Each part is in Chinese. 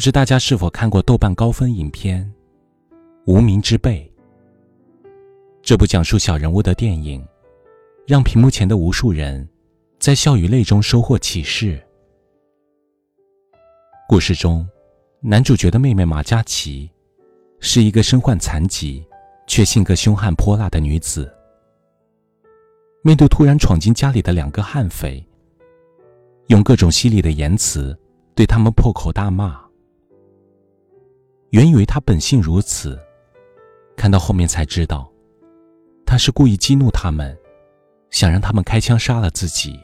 不知大家是否看过豆瓣高分影片《无名之辈》？这部讲述小人物的电影，让屏幕前的无数人在笑与泪中收获启示。故事中，男主角的妹妹马嘉祺是一个身患残疾却性格凶悍泼辣的女子。面对突然闯进家里的两个悍匪，用各种犀利的言辞对他们破口大骂。原以为他本性如此，看到后面才知道，他是故意激怒他们，想让他们开枪杀了自己。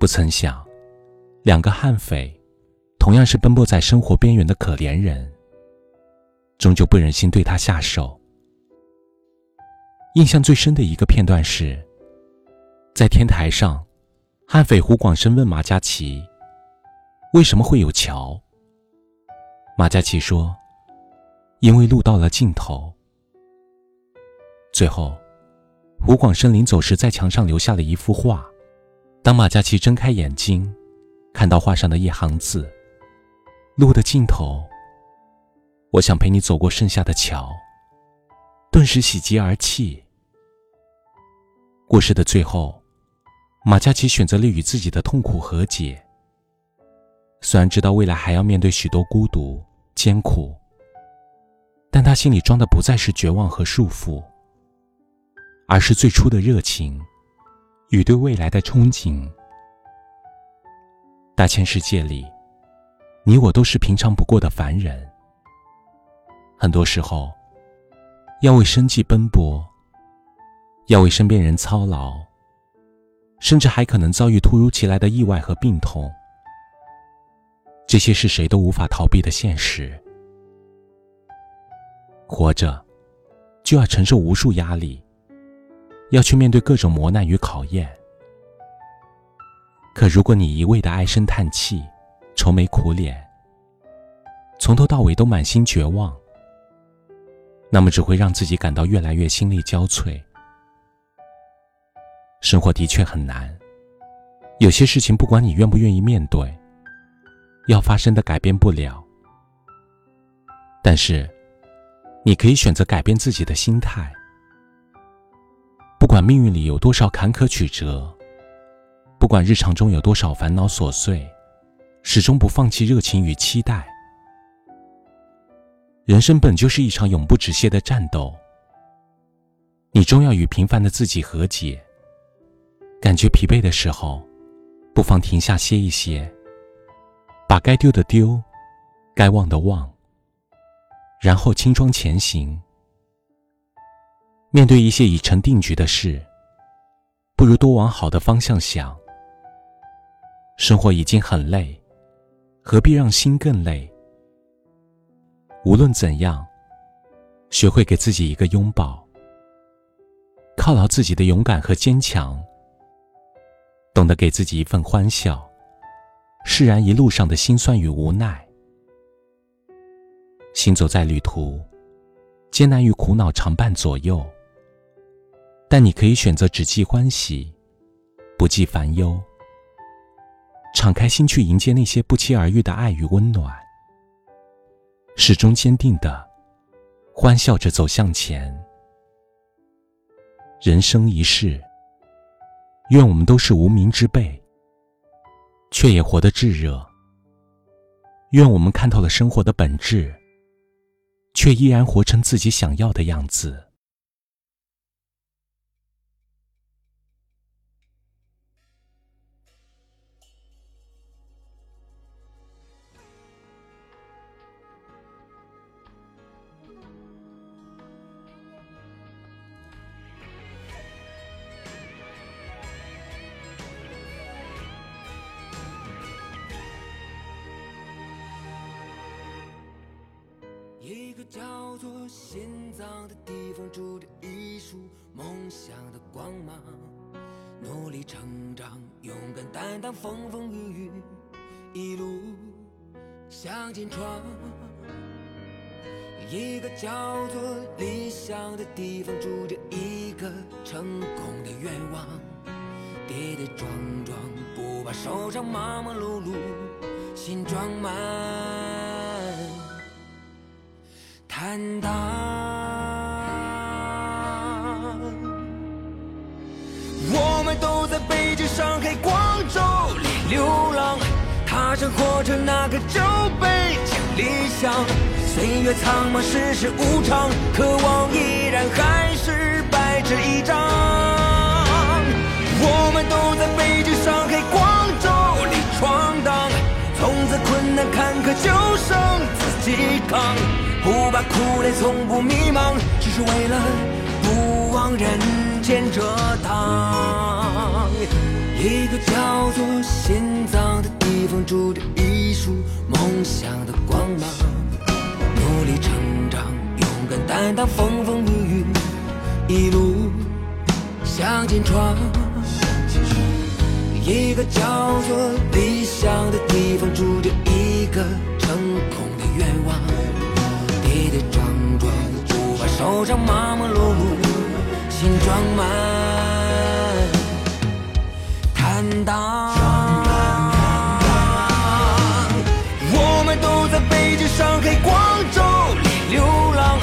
不曾想，两个悍匪同样是奔波在生活边缘的可怜人，终究不忍心对他下手。印象最深的一个片段是，在天台上，悍匪胡广生问马嘉祺：“为什么会有桥？”马嘉祺说：“因为路到了尽头。”最后，胡广生临走时在墙上留下了一幅画。当马嘉祺睁开眼睛，看到画上的一行字：“路的尽头，我想陪你走过剩下的桥。”顿时喜极而泣。故事的最后，马嘉祺选择了与自己的痛苦和解。虽然知道未来还要面对许多孤独艰苦，但他心里装的不再是绝望和束缚，而是最初的热情与对未来的憧憬。大千世界里，你我都是平常不过的凡人，很多时候要为生计奔波，要为身边人操劳，甚至还可能遭遇突如其来的意外和病痛。这些是谁都无法逃避的现实。活着，就要承受无数压力，要去面对各种磨难与考验。可如果你一味的唉声叹气、愁眉苦脸，从头到尾都满心绝望，那么只会让自己感到越来越心力交瘁。生活的确很难，有些事情不管你愿不愿意面对。要发生的改变不了，但是你可以选择改变自己的心态。不管命运里有多少坎坷曲折，不管日常中有多少烦恼琐碎，始终不放弃热情与期待。人生本就是一场永不止歇的战斗，你终要与平凡的自己和解。感觉疲惫的时候，不妨停下歇一歇。把该丢的丢，该忘的忘，然后轻装前行。面对一些已成定局的事，不如多往好的方向想。生活已经很累，何必让心更累？无论怎样，学会给自己一个拥抱，犒劳自己的勇敢和坚强，懂得给自己一份欢笑。释然一路上的辛酸与无奈，行走在旅途，艰难与苦恼常伴左右。但你可以选择只记欢喜，不记烦忧，敞开心去迎接那些不期而遇的爱与温暖，始终坚定的欢笑着走向前。人生一世，愿我们都是无名之辈。却也活得炙热。愿我们看透了生活的本质，却依然活成自己想要的样子。叫做心脏的地方，住着一束梦想的光芒。努力成长，勇敢担当风风雨雨，一路向前闯。一个叫做理想的地方，住着一个成功的愿望。跌跌撞撞，不怕手上忙忙碌碌，心装满坦荡。我们都在北京、上海、广州里流浪，踏上火车那个就北京理想。岁月苍茫，世事无常，渴望依然还是白纸一张。我们都在北京、上海、广州里闯荡，从此困难坎坷就剩自己扛，把苦累，从不迷茫，只是为了不枉人间这趟。一个叫做心脏的地方，住着一束梦想的光芒。努力成长，勇敢担当，风风雨雨，一路向前闯。一个叫做理想的地方，住不怕受伤，忙忙碌碌，心装满坦荡。我们都在北京、上海、广州里流浪，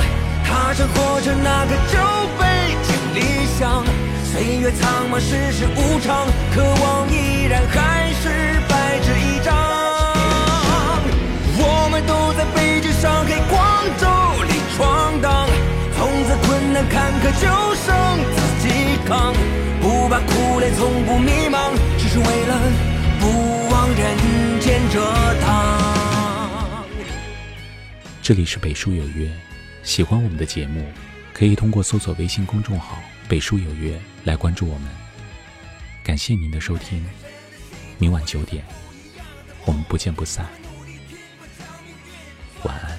踏上火车那个就北京理想。岁月苍茫，世事无常，渴望就剩自己扛，不怕苦累，从不迷茫，只是为了不枉人间这趟。这里是北书有约，喜欢我们的节目，可以通过搜索微信公众号“北书有约”来关注我们。感谢您的收听，明晚九点，我们不见不散。晚安。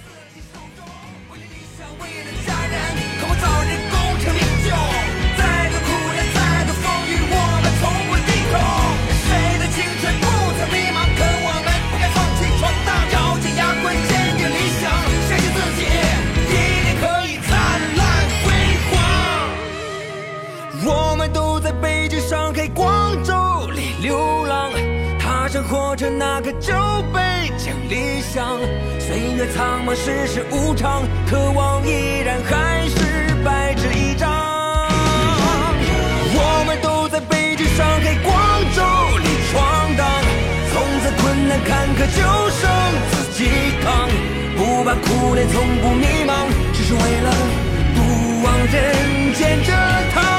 着那个就北京理想。岁月苍茫，世事无常，渴望依然还是白纸一张。我们都在北京、上海、广州里闯荡，从此困难坎坷就剩自己扛，不怕苦累，从不迷茫，只是为了不枉人间这趟。